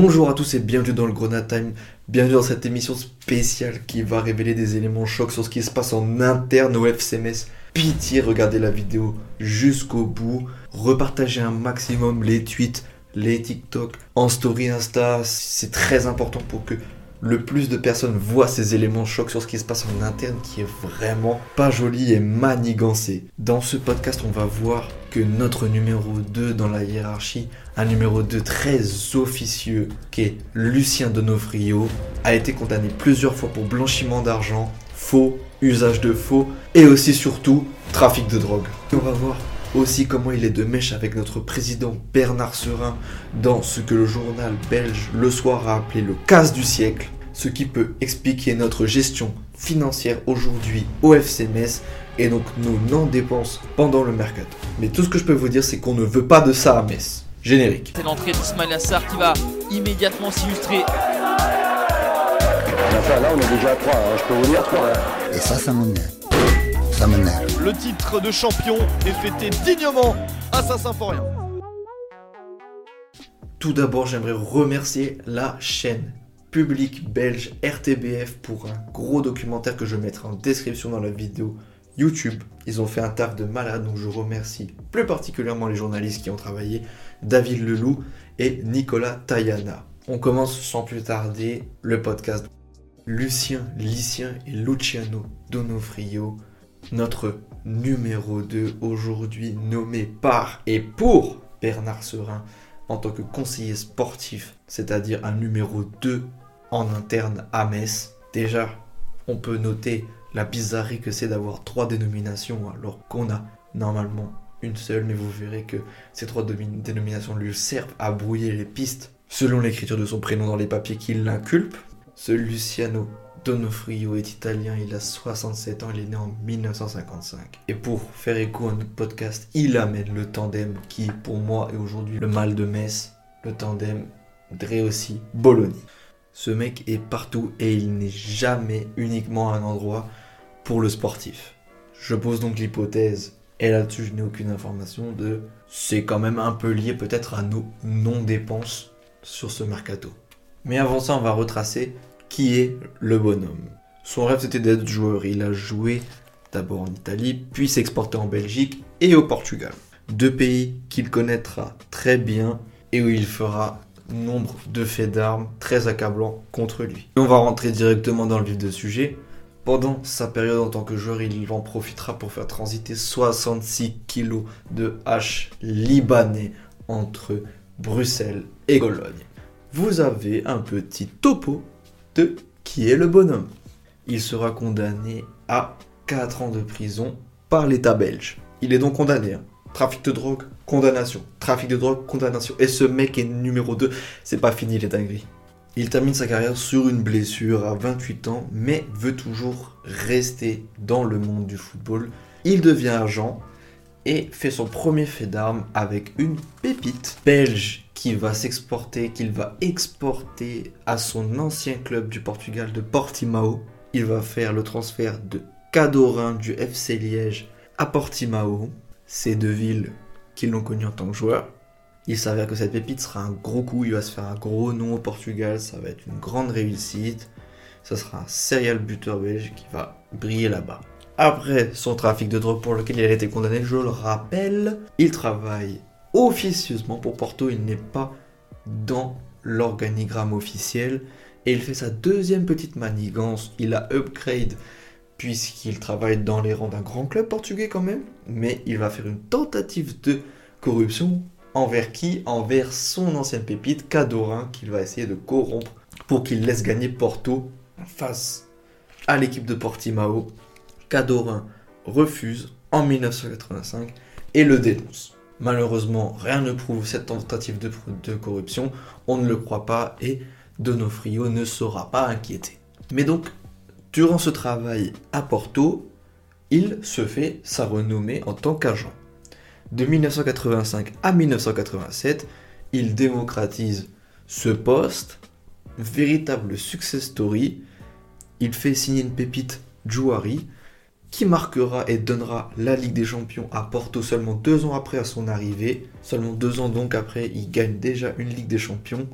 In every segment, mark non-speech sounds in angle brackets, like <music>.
Bonjour à tous et bienvenue dans le Grenade Time. Bienvenue dans cette émission spéciale qui va révéler des éléments chocs sur ce qui se passe en interne au FCMS. Pitié, regardez la vidéo jusqu'au bout. Repartagez un maximum les tweets, les TikTok, en story Insta. C'est très important pour que le plus de personnes voient ces éléments chocs sur ce qui se passe en interne qui est vraiment pas joli et manigancé. Dans ce podcast, on va voir que notre numéro 2 dans la hiérarchie, un numéro 2 très officieux, qui est Lucien Donofrio, a été condamné plusieurs fois pour blanchiment d'argent, faux, usage de faux et aussi surtout trafic de drogue. On va voir aussi comment il est de mèche avec notre président Bernard Serin dans ce que le journal belge Le Soir a appelé le casse du siècle, ce qui peut expliquer notre gestion financière aujourd'hui au FCMS et donc nos non-dépenses pendant le mercato. Mais tout ce que je peux vous dire, c'est qu'on ne veut pas de ça à Metz. Générique. C'est l'entrée d'Ismail Assar qui va immédiatement s'illustrer. Là, on est déjà à 3, je peux vous dire 3. Et ça, ça m'énerve. Ça m'énerve. Le titre de champion est fêté dignement à Saint-Symphorien. Tout d'abord, j'aimerais remercier la chaîne publique belge RTBF pour un gros documentaire que je mettrai en description dans la vidéo YouTube. Ils ont fait un taf de malade, donc je remercie plus particulièrement les journalistes qui ont travaillé, David Leloup et Nicolas Tayana. On commence sans plus tarder le podcast. Lucien Licien et Luciano Donofrio, notre numéro 2 aujourd'hui nommé par et pour Bernard Serin en tant que conseiller sportif, c'est-à-dire un numéro 2 en interne à Metz. Déjà, on peut noter la bizarrerie que c'est d'avoir trois dénominations alors qu'on a normalement une seule, mais vous verrez que ces trois dénominations lui servent à brouiller les pistes selon l'écriture de son prénom dans les papiers qui l'inculpent. Ce Luciano Donofrio est italien, il a 67 ans, il est né en 1955. Et pour faire écho à notre podcast, il amène le tandem qui, pour moi, est aujourd'hui le mal de Metz, le tandem Dreossi Bologna. Ce mec est partout et il n'est jamais uniquement à un endroit pour le sportif. Je pose donc l'hypothèse, et là-dessus je n'ai aucune information, de c'est quand même un peu lié peut-être à nos non-dépenses sur ce mercato. Mais avant ça, on va retracer qui est le bonhomme. Son rêve c'était d'être joueur. Il a joué d'abord en Italie, puis s'exporté en Belgique et au Portugal. Deux pays qu'il connaîtra très bien et où il fera nombre de faits d'armes très accablants contre lui. on va rentrer directement dans le vif du sujet. Pendant sa période en tant que joueur, il en profitera pour faire transiter 66 kilos de hache libanais entre Bruxelles et Cologne. Vous avez un petit topo de qui est le bonhomme. Il sera condamné à 4 ans de prison par l'État belge. Il est donc condamné. Trafic de drogue, condamnation. Trafic de drogue, condamnation. Et ce mec est numéro 2. C'est pas fini les dingueries. Il termine sa carrière sur une blessure à 28 ans, mais veut toujours rester dans le monde du football. Il devient agent et fait son premier fait d'armes avec une pépite belge qui va s'exporter, qu'il va exporter à son ancien club du Portugal de Portimao. Il va faire le transfert de Cadorin du FC Liège à Portimao, ces deux villes qui l'ont connu en tant que joueur. Il s'avère que cette pépite sera un gros coup, il va se faire un gros nom au Portugal, ça va être une grande réussite. Ça sera un serial buteur belge qui va briller là-bas. Après son trafic de drogue pour lequel il a été condamné, je le rappelle, il travaille officieusement pour Porto, il n'est pas dans l'organigramme officiel et il fait sa deuxième petite manigance, il a upgrade puisqu'il travaille dans les rangs d'un grand club portugais quand même, mais il va faire une tentative de corruption envers qui? Envers son ancienne pépite, Cadorin, qu'il va essayer de corrompre pour qu'il laisse gagner Porto face à l'équipe de Portimao. Cadorin refuse en 1985 et le dénonce. Malheureusement, rien ne prouve cette tentative de, corruption, on ne le croit pas et Donofrio ne sera pas inquiété. Mais donc, durant ce travail à Porto, il se fait sa renommée en tant qu'agent. De 1985 à 1987, il démocratise ce poste, véritable success story. Il fait signer une pépite Jouari, qui marquera et donnera la Ligue des Champions à Porto seulement deux ans après son arrivée. Seulement deux ans donc après, il gagne déjà une Ligue des Champions.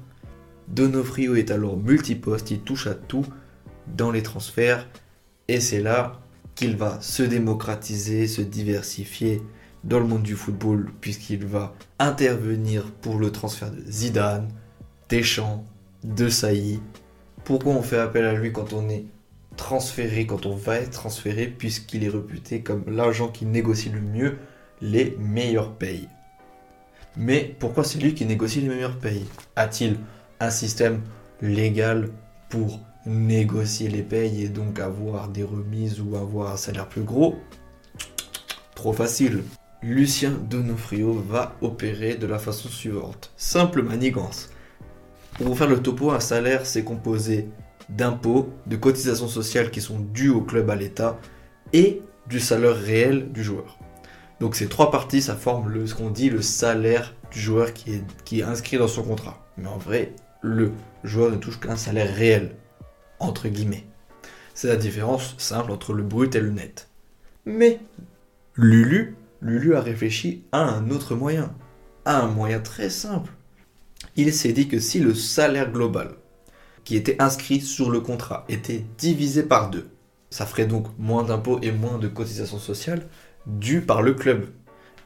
Donofrio est alors multiposte, il touche à tout dans les transferts et c'est là qu'il va se démocratiser, se diversifier dans le monde du football puisqu'il va intervenir pour le transfert de Zidane, Deschamps, De Sailly. Pourquoi on fait appel à lui quand on est transféré, quand on va être transféré puisqu'il est réputé comme l'agent qui négocie le mieux les meilleures payes? Mais pourquoi c'est lui qui négocie les meilleures payes? A-t-il un système légal pour négocier les payes et donc avoir des remises ou avoir un salaire plus gros Trop facile. Lucien Donofrio va opérer de la façon suivante. Simple manigance. Pour vous faire le topo, un salaire c'est composé d'impôts, de cotisations sociales qui sont dues au club à l'État et du salaire réel du joueur. Donc ces trois parties, ça forme ce qu'on dit le salaire du joueur qui est inscrit dans son contrat. Mais en vrai, le joueur ne touche qu'un salaire réel, entre guillemets. C'est la différence simple entre le brut et le net. Mais Lulu, Lulu a réfléchi à un autre moyen, à un moyen très simple. Il s'est dit que si le salaire global qui était inscrit sur le contrat était divisé par deux, ça ferait donc moins d'impôts et moins de cotisations sociales, due par le club.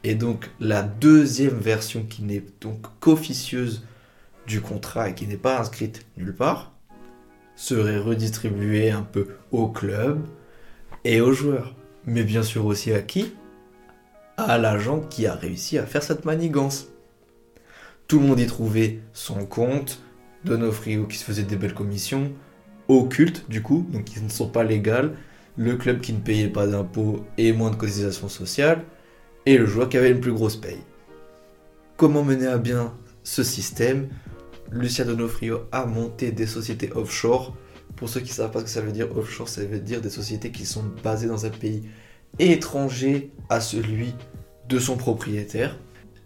Et donc la deuxième version qui n'est donc qu'officieuse du contrat et qui n'est pas inscrite nulle part serait redistribuée un peu au club et aux joueurs. Mais bien sûr aussi à qui? À l'agent qui a réussi à faire cette manigance. Tout le monde y trouvait son compte, Donofrio qui se faisait des belles commissions, occultes du coup, donc qui ne sont pas légales, le club qui ne payait pas d'impôts et moins de cotisations sociales, et le joueur qui avait une plus grosse paye. Comment mener à bien ce système? Lucien Donofrio a monté des sociétés offshore. Pour ceux qui ne savent pas ce que ça veut dire offshore, ça veut dire des sociétés qui sont basées dans un pays étranger à celui de son propriétaire.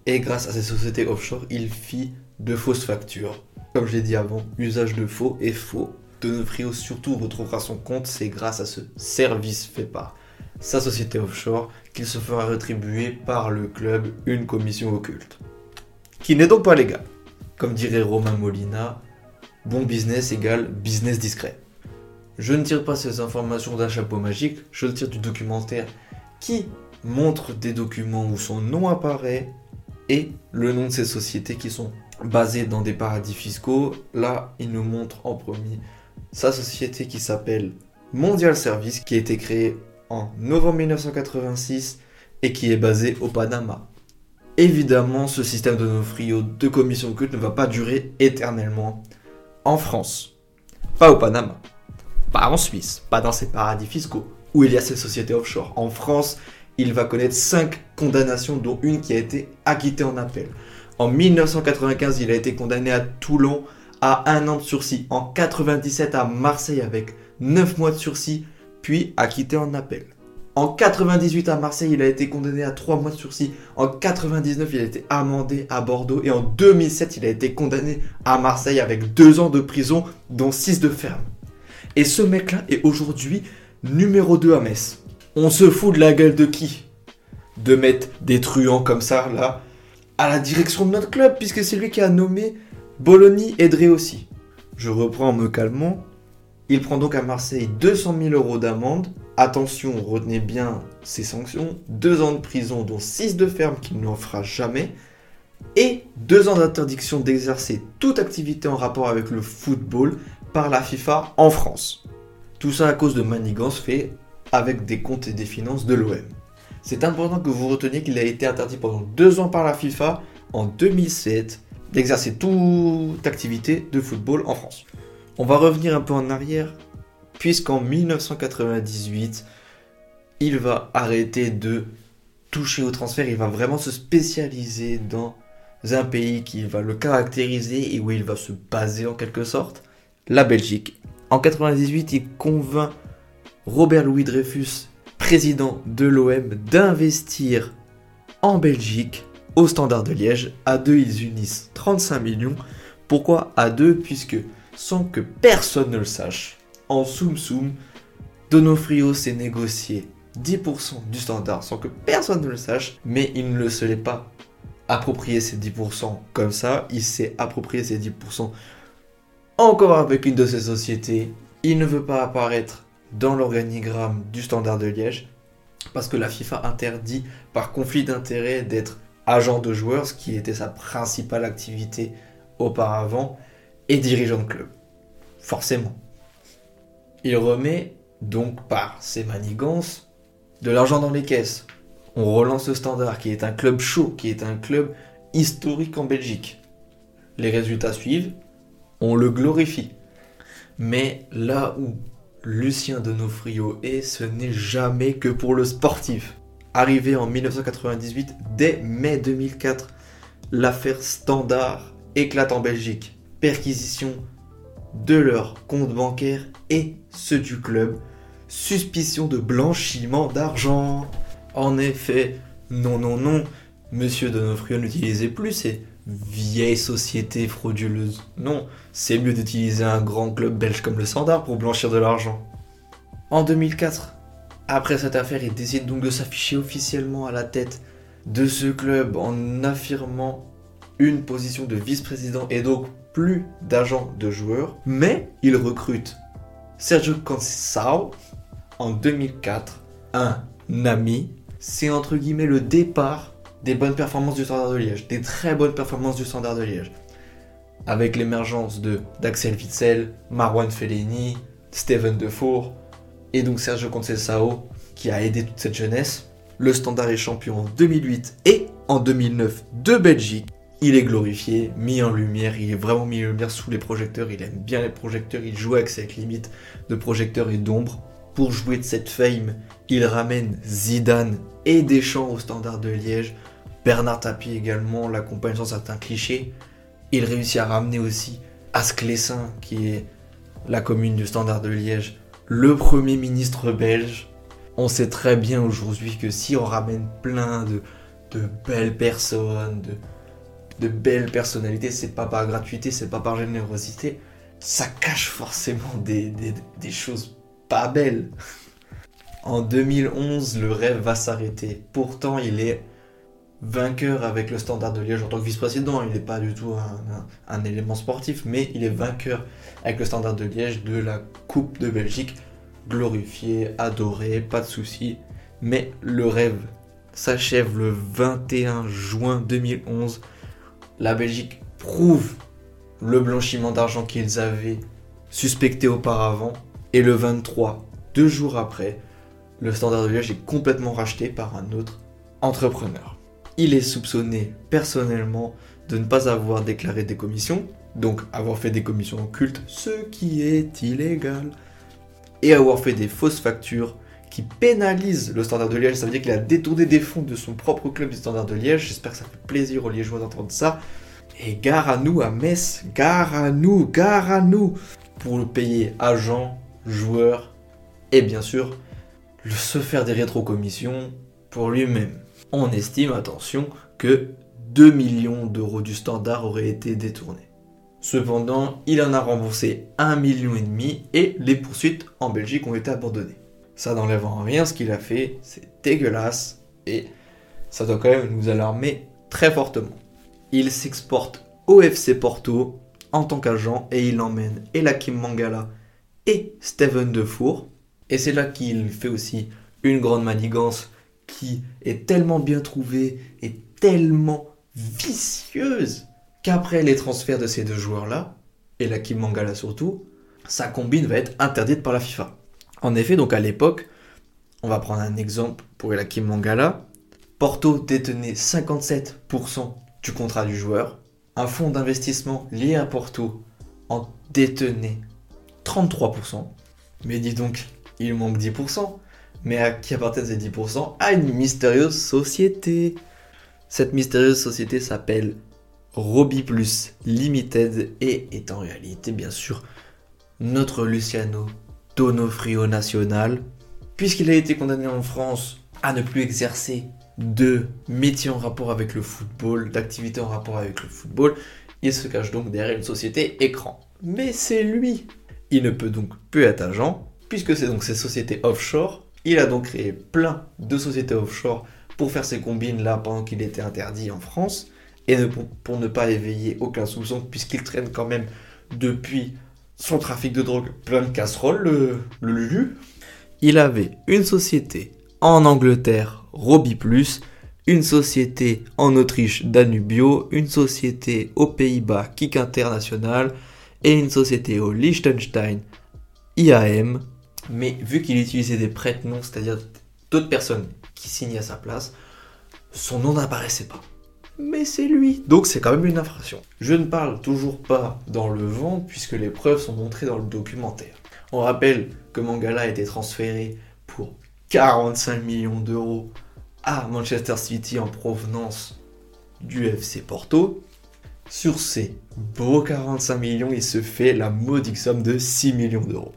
Et grâce à ces sociétés offshore, il fit de fausses factures. Comme je l'ai dit avant, usage de faux et faux Donofrio surtout retrouvera son compte, c'est grâce à ce service fait par sa société offshore qu'il se fera rétribuer par le club une commission occulte. Qui n'est donc pas légale. Comme dirait Romain Molina, bon business égale business discret. Je ne tire pas ces informations d'un chapeau magique, je le tire du documentaire qui montre des documents où son nom apparaît et le nom de ces sociétés qui sont basées dans des paradis fiscaux. Là, il nous montre en premier sa société qui s'appelle Mondial Service, qui a été créée en novembre 1986 et qui est basée au Panama. Évidemment, ce système de nos de commission occulte ne va pas durer éternellement en France. Pas au Panama, pas en Suisse, pas dans ces paradis fiscaux où il y a ces sociétés offshore. En France, il va connaître 5 condamnations, dont une qui a été acquittée en appel. En 1995, il a été condamné à Toulon à un an de sursis, en 97 à Marseille avec 9 mois de sursis, puis acquitté en appel. En 98 à Marseille, il a été condamné à 3 mois de sursis. En 99, il a été amendé à Bordeaux. Et en 2007, il a été condamné à Marseille avec 2 ans de prison, dont 6 de ferme. Et ce mec-là est aujourd'hui numéro 2 à Metz. On se fout de la gueule de qui? De mettre des truands comme ça, là, à la direction de notre club, puisque c'est lui qui a nommé Bologna aiderait aussi. Je reprends en me calmant. Il prend donc à Marseille 200 000 euros d'amende. Attention, retenez bien ces sanctions. Deux ans de prison, dont 6 de ferme qu'il n'en fera jamais. Et deux ans d'interdiction d'exercer toute activité en rapport avec le football par la FIFA en France. Tout ça à cause de manigances fait avec des comptes et des finances de l'OM. C'est important que vous reteniez qu'il a été interdit pendant deux ans par la FIFA en 2007 d'exercer toute activité de football en France. On va revenir un peu en arrière, puisqu'en 1998, il va arrêter de toucher au transfert, il va vraiment se spécialiser dans un pays qui va le caractériser et où il va se baser en quelque sorte, la Belgique. En 1998, il convainc Robert Louis Dreyfus, président de l'OM, d'investir en Belgique au Standard de Liège. À deux, ils unissent 35 millions. Pourquoi à deux? Puisque sans que personne ne le sache, en Soum Soum, Donofrio s'est négocié 10% du standard sans que personne ne le sache, mais il ne se l'est pas approprié ces 10% comme ça, il s'est approprié ces 10% encore avec une de ces sociétés. Il ne veut pas apparaître dans l'organigramme du Standard de Liège parce que la FIFA interdit par conflit d'intérêt d'être agent de joueurs, ce qui était sa principale activité auparavant, et dirigeant de club. Forcément. Il remet donc par ses manigances de l'argent dans les caisses. On relance le standard, qui est un club chaud, qui est un club historique en Belgique. Les résultats suivent, on le glorifie. Mais là où Lucien Donofrio est, ce n'est jamais que pour le sportif. Arrivé en 1998, dès mai 2004, l'affaire Standard éclate en Belgique. Perquisition de leurs comptes bancaires et ceux du club. Suspicion de blanchiment d'argent. En effet, non, non, non, Monsieur Donofrio n'utilisait plus ces vieilles sociétés frauduleuses. Non, c'est mieux d'utiliser un grand club belge comme le Standard pour blanchir de l'argent. En 2004, après cette affaire, il décide donc de s'afficher officiellement à la tête de ce club en affirmant une position de vice-président et donc plus d'agents de joueurs. Mais il recrute Sergio Conceição en 2004, un ami. C'est entre guillemets le départ des bonnes performances du Standard de Liège, des très bonnes performances du Standard de Liège. Avec l'émergence de d'Axel Witzel, Marwan Fellaini, Steven Defour et donc Sergio Conceição qui a aidé toute cette jeunesse. Le Standard est champion en 2008 et en 2009 de Belgique. Il est glorifié, mis en lumière, il est vraiment mis en lumière sous les projecteurs, il aime bien les projecteurs, il joue avec cette limite de projecteurs et d'ombre. Pour jouer de cette fame, il ramène Zidane et Deschamps au Standard de Liège Bernard Tapie également l'accompagne sur certains clichés. Il réussit à ramener aussi Asclessin, qui est la commune du Standard de Liège, le premier ministre belge. On sait très bien aujourd'hui que si on ramène plein de, belles personnes, de, belles personnalités, c'est pas par gratuité, c'est pas par générosité, ça cache forcément des, des choses pas belles. En 2011, le rêve va s'arrêter. Pourtant, il est vainqueur avec le Standard de Liège en tant que vice-président. Il n'est pas du tout un, élément sportif, mais il est vainqueur avec le Standard de Liège de la Coupe de Belgique. Glorifié, adoré, pas de souci. Mais le rêve s'achève le 21 juin 2011. La Belgique prouve le blanchiment d'argent qu'ils avaient suspecté auparavant. Et le 23, deux jours après, le Standard de Liège est complètement racheté par un autre entrepreneur. Il est soupçonné personnellement de ne pas avoir déclaré des commissions, donc avoir fait des commissions occultes, ce qui est illégal, et avoir fait des fausses factures qui pénalisent le Standard de Liège. Ça veut dire qu'il a détourné des fonds de son propre club du Standard de Liège. J'espère que ça fait plaisir aux Liégeois d'entendre ça. Et gare à nous à Metz, gare à nous, gare à nous, pour le payer agents, joueurs, et bien sûr, le se faire des rétrocommissions pour lui-même on estime, attention, que 2 millions d'euros du standard auraient été détournés. Cependant, il en a remboursé 1,5 million et les poursuites en Belgique ont été abandonnées. Ça n'enlève en rien ce qu'il a fait, c'est dégueulasse et ça doit quand même nous alarmer très fortement. Il s'exporte au FC Porto en tant qu'agent et il emmène Elakim Mangala et Steven Defour. Et c'est là qu'il fait aussi une grande manigance qui est tellement bien trouvée et tellement vicieuse qu'après les transferts de ces deux joueurs-là, et la Kim Mangala surtout, sa combine va être interdite par la FIFA. En effet, donc à l'époque, on va prendre un exemple pour la Kim Mangala. Porto détenait 57% du contrat du joueur. Un fonds d'investissement lié à Porto en détenait 33%. Mais dis donc, il manque 10% mais à qui appartiennent ces 10% À une mystérieuse société. Cette mystérieuse société s'appelle Robbie Plus Limited et est en réalité bien sûr notre Luciano Donofrio national, puisqu'il a été condamné en France à ne plus exercer de métier en rapport avec le football, d'activité en rapport avec le football, il se cache donc derrière une société écran. Mais c'est lui. Il ne peut donc plus être agent, puisque c'est donc ces sociétés offshore. Il a donc créé plein de sociétés offshore pour faire ces combines là pendant qu'il était interdit en France. Et pour, ne pas éveiller aucun soupçon puisqu'il traîne quand même depuis son trafic de drogue plein de casseroles, le, Lulu. Il avait une société en Angleterre, Robbie Plus, une société en Autriche, Danubio, une société aux Pays-Bas, Kik International, et une société au Liechtenstein, IAM. Mais vu qu'il utilisait des prête-noms, c'est-à-dire d'autres personnes qui signaient à sa place, son nom n'apparaissait pas. Mais c'est lui. Donc c'est quand même une infraction. Je ne parle toujours pas dans le vent puisque les preuves sont montrées dans le documentaire. On rappelle que Mangala a été transféré pour 45 millions d'euros à Manchester City en provenance du FC Porto. Sur ces beaux 45 millions, il se fait la modique somme de 6 millions d'euros.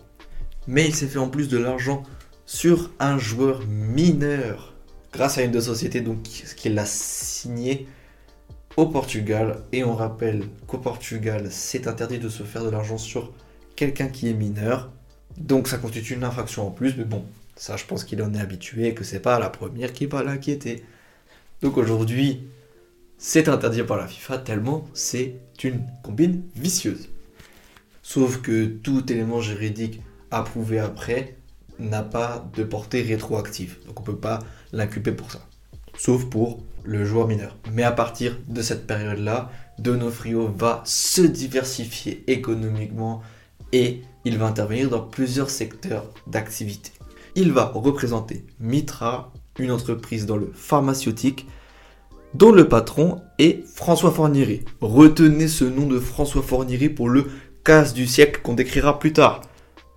Mais il s'est fait en plus de l'argent sur un joueur mineur grâce à une de sociétés donc qui l'a signé au Portugal. Et on rappelle qu'au Portugal c'est interdit de se faire de l'argent sur quelqu'un qui est mineur. Donc ça constitue une infraction en plus. Mais bon ça je pense qu'il en est habitué et que c'est pas la première qui va l'inquiéter. Donc aujourd'hui c'est interdit par la FIFA tellement c'est une combine vicieuse. Sauf que tout élément juridique approuvé après n'a pas de portée rétroactive. Donc on ne peut pas l'inculper pour ça. Sauf pour le joueur mineur. Mais à partir de cette période-là, Donofrio va se diversifier économiquement et il va intervenir dans plusieurs secteurs d'activité. Il va représenter Mitra, une entreprise dans le pharmaceutique, dont le patron est François Fornieri. Retenez ce nom de François Fornieri pour le casse du siècle qu'on décrira plus tard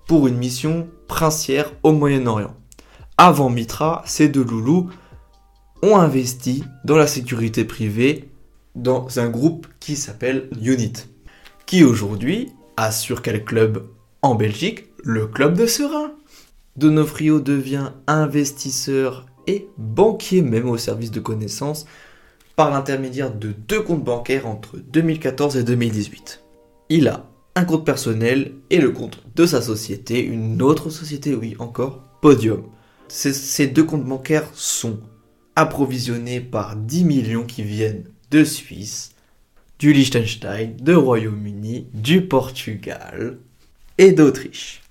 pour une mission princière au Moyen-Orient. Avant Mitra, ces deux loulous ont investi dans la sécurité privée dans un groupe qui s'appelle Unit, qui aujourd'hui assure quel club en Belgique? Le club de Serein. Donofrio devient investisseur et banquier même au service de connaissances par l'intermédiaire de deux comptes bancaires entre 2014 et 2018. Il a un compte personnel et le compte de sa société, une autre société, oui, encore, Podium. Ces deux comptes bancaires sont approvisionnés par 10 millions qui viennent de Suisse, du Liechtenstein, de Royaume-Uni, du Portugal et d'Autriche.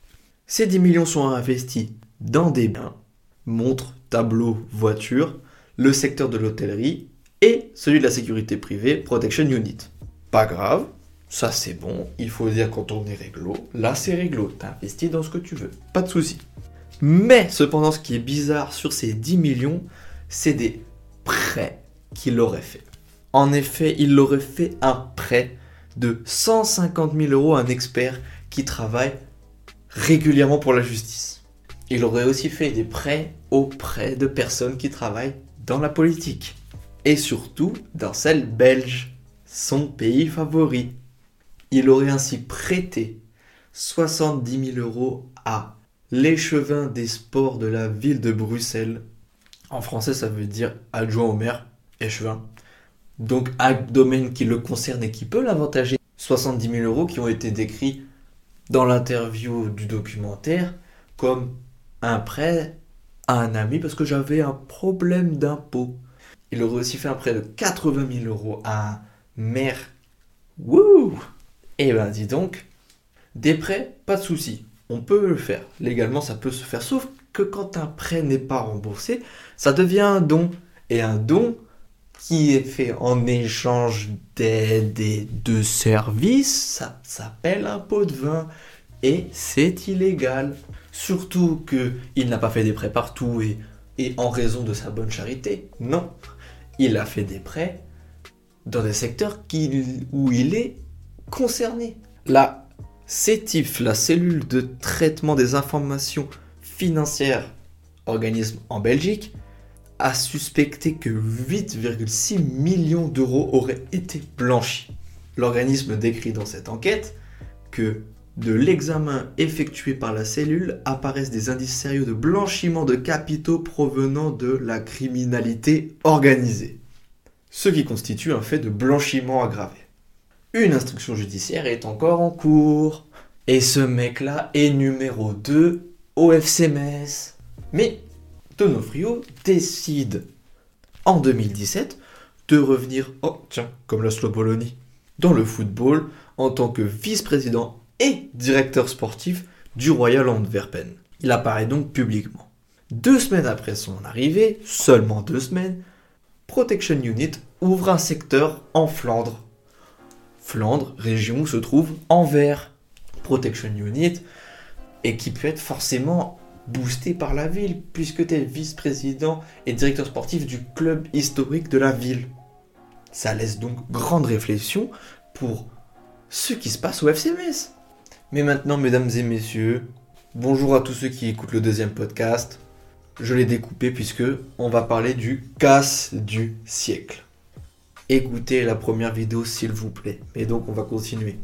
Ces 10 millions sont investis dans des biens, montres, tableaux, voitures, le secteur de l'hôtellerie et celui de la sécurité privée, Protection Unit. Pas grave, ça c'est bon, il faut dire quand on est réglo, là c'est réglo, t'investis dans ce que tu veux, pas de souci. Mais cependant ce qui est bizarre sur ces 10 millions, c'est des prêts qu'il aurait fait. En effet, il aurait fait un prêt de 150 000 euros à un expert qui travaille régulièrement pour la justice. Il aurait aussi fait des prêts auprès de personnes qui travaillent dans la politique. Et surtout dans celle belge, son pays favori. Il aurait ainsi prêté 70 000 euros à l'échevin des sports de la ville de Bruxelles. En français, ça veut dire adjoint au maire, échevin. Donc, un domaine qui le concerne et qui peut l'avantager. 70 000 euros qui ont été décrits dans l'interview du documentaire comme un prêt à un ami parce que j'avais un problème d'impôt. Il aurait aussi fait un prêt de 80 000 euros à un maire. Wouh eh ben dis donc, des prêts, pas de souci. On peut le faire. Légalement, ça peut se faire. Sauf que quand un prêt n'est pas remboursé, ça devient un don. Et un don qui est fait en échange d'aide et de services, ça s'appelle un pot de vin. Et c'est illégal. Surtout qu'il n'a pas fait des prêts partout et, et en raison de sa bonne charité. Non. Il a fait des prêts dans des secteurs où il est concernés. La CETIF, la cellule de traitement des informations financières, organisme en Belgique, a suspecté que 8,6 millions d'euros auraient été blanchis. L'organisme décrit dans cette enquête que de l'examen effectué par la cellule apparaissent des indices sérieux de blanchiment de capitaux provenant de la criminalité organisée, ce qui constitue un fait de blanchiment aggravé une instruction judiciaire est encore en cours. Et ce mec-là est numéro 2 au Mais Donofrio décide en 2017 de revenir, oh tiens, comme la Slobolonie, dans le football en tant que vice-président et directeur sportif du Royal Antwerpen. Il apparaît donc publiquement. Deux semaines après son arrivée, seulement deux semaines, Protection Unit ouvre un secteur en Flandre. Flandre, région où se trouve Anvers. Protection Unit, et qui peut être forcément boosté par la ville, puisque tu es vice-président et directeur sportif du club historique de la ville. Ça laisse donc grande réflexion pour ce qui se passe au FCMS. Mais maintenant, mesdames et messieurs, bonjour à tous ceux qui écoutent le deuxième podcast. Je l'ai découpé puisque on va parler du casse du siècle. Écoutez la première vidéo s'il vous plaît. Et donc on va continuer.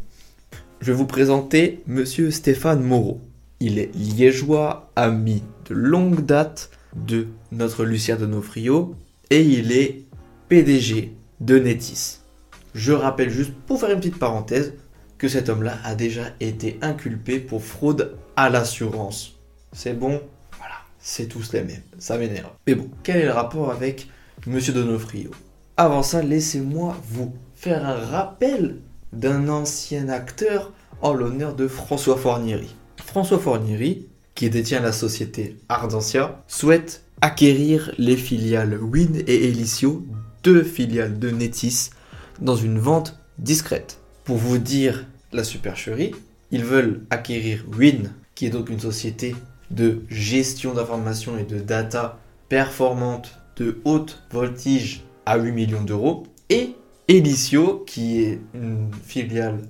Je vais vous présenter monsieur Stéphane Moreau. Il est liégeois, ami de longue date de notre Lucien Donofrio et il est PDG de Netis. Je rappelle juste pour faire une petite parenthèse que cet homme-là a déjà été inculpé pour fraude à l'assurance. C'est bon? Voilà, c'est tous les mêmes. Ça m'énerve. Mais bon, quel est le rapport avec Monsieur Donofrio Avant ça, laissez-moi vous faire un rappel d'un ancien acteur en l'honneur de François Fornieri. François Fornieri, qui détient la société Ardentia, souhaite acquérir les filiales Win et Elicio, deux filiales de Netis, dans une vente discrète. Pour vous dire la supercherie, ils veulent acquérir Win, qui est donc une société de gestion d'informations et de data performante de haute voltige à 8 millions d'euros, et Elicio, qui est une filiale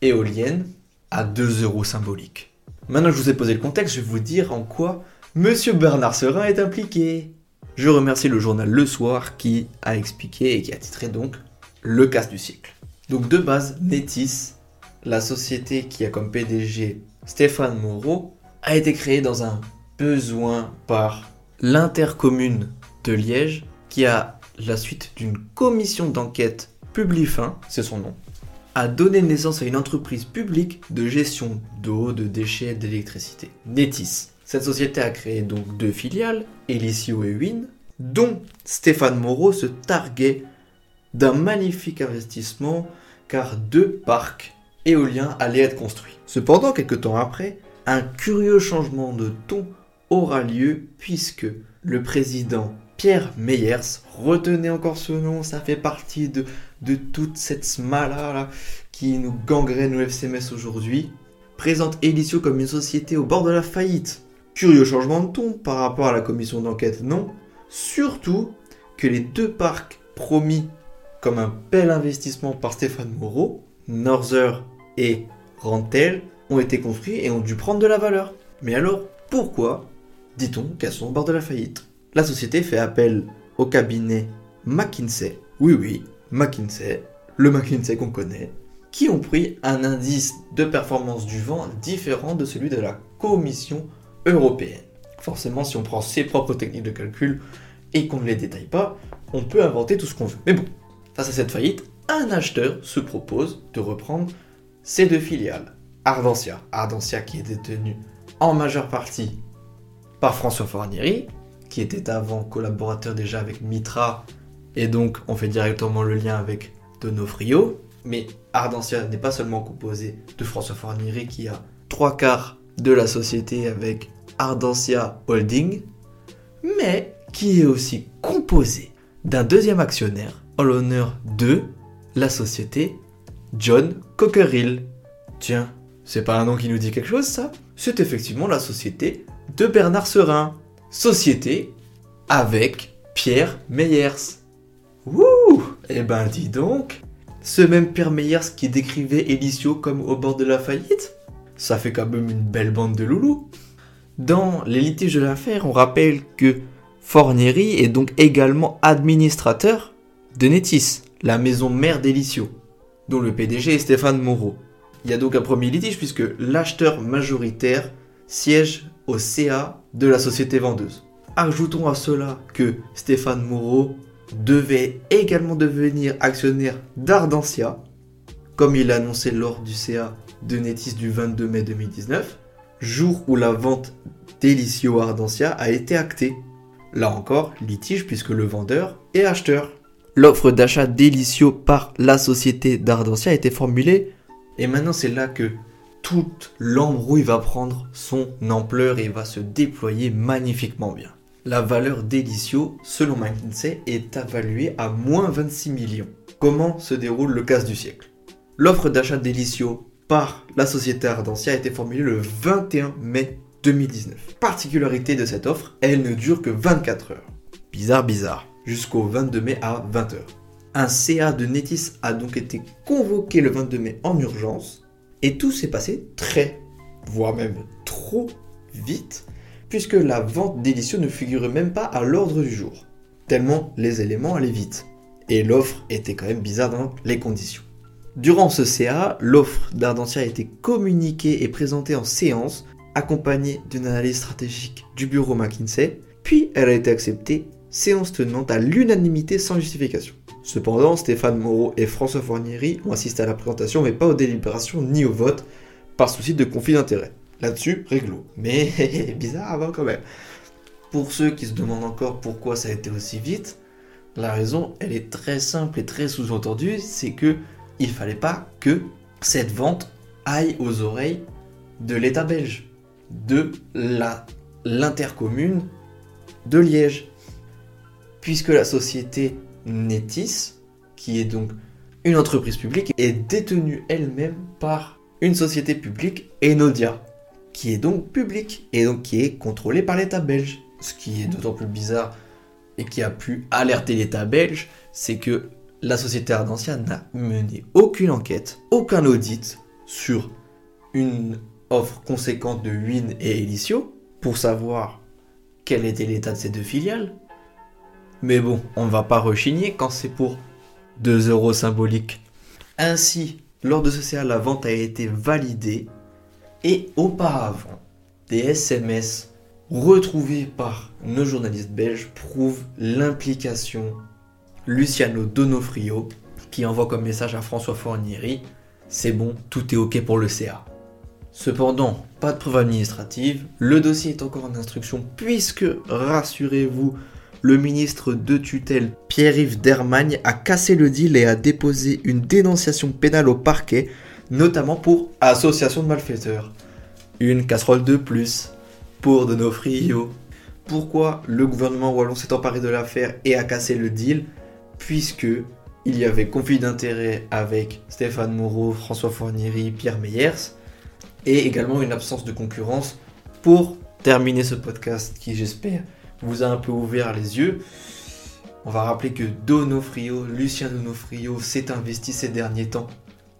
éolienne à 2 euros symboliques. Maintenant que je vous ai posé le contexte, je vais vous dire en quoi Monsieur Bernard Serin est impliqué. Je remercie le journal Le Soir qui a expliqué et qui a titré donc Le casse du siècle. Donc de base, Netis, la société qui a comme PDG Stéphane Moreau, a été créée dans un besoin par l'intercommune de Liège qui a la suite d'une commission d'enquête Publifin, c'est son nom, a donné naissance à une entreprise publique de gestion d'eau, de déchets, d'électricité, Netis. Cette société a créé donc deux filiales, Elicio et Win, dont Stéphane Moreau se targuait d'un magnifique investissement car deux parcs éoliens allaient être construits. Cependant, quelques temps après, un curieux changement de ton aura lieu puisque le président Pierre Meyers, retenez encore ce nom, ça fait partie de, de toute cette smala là, qui nous gangrène au FCMS aujourd'hui, présente Elicio comme une société au bord de la faillite. Curieux changement de ton par rapport à la commission d'enquête, non? Surtout que les deux parcs promis comme un bel investissement par Stéphane Moreau, Norther et Rantel, ont été construits et ont dû prendre de la valeur. Mais alors, pourquoi dit-on qu'elles sont au bord de la faillite? La société fait appel au cabinet McKinsey, oui oui, McKinsey, le McKinsey qu'on connaît, qui ont pris un indice de performance du vent différent de celui de la Commission européenne. Forcément, si on prend ses propres techniques de calcul et qu'on ne les détaille pas, on peut inventer tout ce qu'on veut. Mais bon, face à cette faillite, un acheteur se propose de reprendre ces deux filiales. Ardentia, Ardentia qui est détenue en majeure partie par François Fornieri, qui était avant collaborateur déjà avec Mitra, et donc on fait directement le lien avec Donofrio. Mais Ardentia n'est pas seulement composé de François Fornieri qui a trois quarts de la société avec Ardentia Holding, mais qui est aussi composé d'un deuxième actionnaire en l'honneur de la société John Cockerill. Tiens, c'est pas un nom qui nous dit quelque chose ça? C'est effectivement la société de Bernard Serin, société avec Pierre Meyers. Wouh Eh ben dis donc Ce même Pierre Meyers qui décrivait Elicio comme au bord de la faillite Ça fait quand même une belle bande de loulous. Dans les litiges de l'affaire, on rappelle que Fornieri est donc également administrateur de Netis, la maison mère d'Elicio, dont le PDG est Stéphane Moreau. Il y a donc un premier litige puisque l'acheteur majoritaire siège au CA de la société vendeuse. Ajoutons à cela que Stéphane Moreau devait également devenir actionnaire d'Ardentia, comme il l'a annoncé lors du CA de Netis du 22 mai 2019, jour où la vente d'Elicio Ardentia a été actée. Là encore, litige puisque le vendeur est acheteur. L'offre d'achat d'Elicio par la société d'Ardentia a été formulée Et maintenant, c'est là que toute l'embrouille va prendre son ampleur et va se déployer magnifiquement bien. La valeur d'Elicio, selon McKinsey, est évaluée à moins 26 millions. Comment se déroule le casse du siècle? L'offre d'achat d'Elicio par la société Ardentia a été formulée le 21 mai 2019. Particularité de cette offre, elle ne dure que 24 heures. Bizarre, bizarre. Jusqu'au 22 mai à 20h. Un CA de Netis a donc été convoqué le 22 mai en urgence et tout s'est passé très, voire même trop vite, puisque la vente d'Elicio ne figurait même pas à l'ordre du jour, tellement les éléments allaient vite. Et l'offre était quand même bizarre dans les conditions. Durant ce CA, l'offre d'Ardentia a été communiquée et présentée en séance, accompagnée d'une analyse stratégique du bureau McKinsey, puis elle a été acceptée, séance tenante à l'unanimité sans justification. Cependant, Stéphane Moreau et François Fornieri ont assisté à la présentation, mais pas aux délibérations ni au vote, par souci de conflit d'intérêt. Là-dessus, réglo. Mais <laughs> bizarre avant quand même. Pour ceux qui se demandent encore pourquoi ça a été aussi vite, la raison, elle est très simple et très sous-entendue, c'est que il fallait pas que cette vente aille aux oreilles de l'État belge, de la l'intercommune de Liège, puisque la société Netis, qui est donc une entreprise publique, est détenue elle-même par une société publique, Enodia, qui est donc publique et donc qui est contrôlée par l'État belge. Ce qui est d'autant plus bizarre et qui a pu alerter l'État belge, c'est que la société Ardentia n'a mené aucune enquête, aucun audit sur une offre conséquente de Win et Elicio pour savoir quel était l'état de ces deux filiales, mais bon, on ne va pas rechigner quand c'est pour 2 euros symboliques. Ainsi, lors de ce CA, la vente a été validée et auparavant, des SMS retrouvés par nos journalistes belges prouvent l'implication Luciano Donofrio qui envoie comme message à François Fornieri C'est bon, tout est ok pour le CA. Cependant, pas de preuve administrative, le dossier est encore en instruction puisque, rassurez-vous, le ministre de tutelle Pierre-Yves Dermagne a cassé le deal et a déposé une dénonciation pénale au parquet, notamment pour association de malfaiteurs. Une casserole de plus pour de nos. Pourquoi le gouvernement wallon s'est emparé de l'affaire et a cassé le deal? Puisque il y avait conflit d'intérêt avec Stéphane Moreau, François Fournieri, Pierre Meyers, et également une absence de concurrence pour terminer ce podcast qui j'espère vous a un peu ouvert les yeux. On va rappeler que Donofrio, Lucien Donofrio, s'est investi ces derniers temps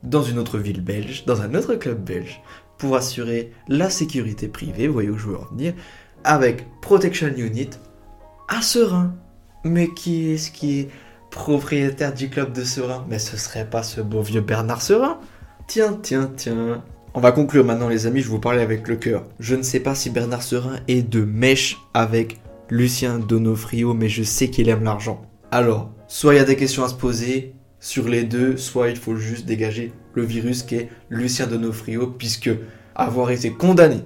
dans une autre ville belge, dans un autre club belge, pour assurer la sécurité privée, vous voyez où je veux en venir, avec Protection Unit à Serein. Mais qui est-ce qui est propriétaire du club de Serein? Mais ce serait pas ce beau vieux Bernard Serein Tiens, tiens, tiens. On va conclure maintenant les amis, je vous parlais avec le cœur. Je ne sais pas si Bernard Serein est de mèche avec Lucien Donofrio, mais je sais qu'il aime l'argent. Alors, soit il y a des questions à se poser sur les deux, soit il faut juste dégager le virus qui est Lucien Donofrio, puisque avoir été condamné,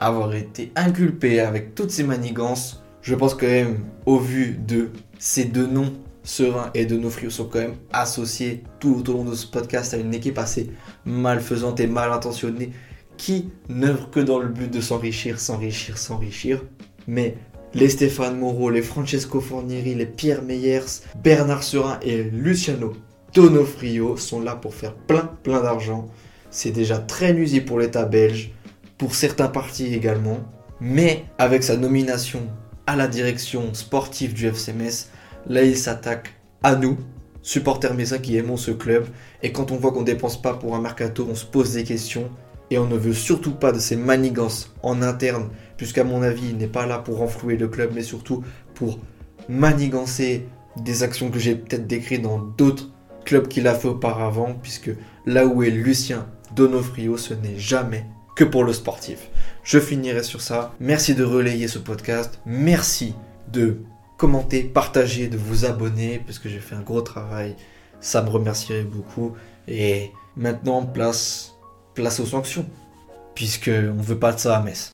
avoir été inculpé avec toutes ces manigances, je pense quand même, au vu de ces deux noms, Serein et Donofrio sont quand même associés tout au long de ce podcast à une équipe assez malfaisante et mal intentionnée qui n'œuvre que dans le but de s'enrichir, s'enrichir, s'enrichir. Mais les Stéphane Moreau, les Francesco Fornieri, les Pierre Meyers, Bernard Serin et Luciano Donofrio sont là pour faire plein plein d'argent. C'est déjà très nuisible pour l'État belge, pour certains partis également. Mais avec sa nomination à la direction sportive du FCMS, là il s'attaque à nous, supporters messins qui aimons ce club. Et quand on voit qu'on dépense pas pour un mercato, on se pose des questions. Et on ne veut surtout pas de ces manigances en interne puisqu'à mon avis, il n'est pas là pour renflouer le club, mais surtout pour manigancer des actions que j'ai peut-être décrites dans d'autres clubs qu'il a fait auparavant, puisque là où est Lucien Donofrio, ce n'est jamais que pour le sportif. Je finirai sur ça. Merci de relayer ce podcast. Merci de commenter, partager, de vous abonner, parce que j'ai fait un gros travail. Ça me remercierait beaucoup. Et maintenant, place, place aux sanctions, puisque on veut pas de ça à Metz.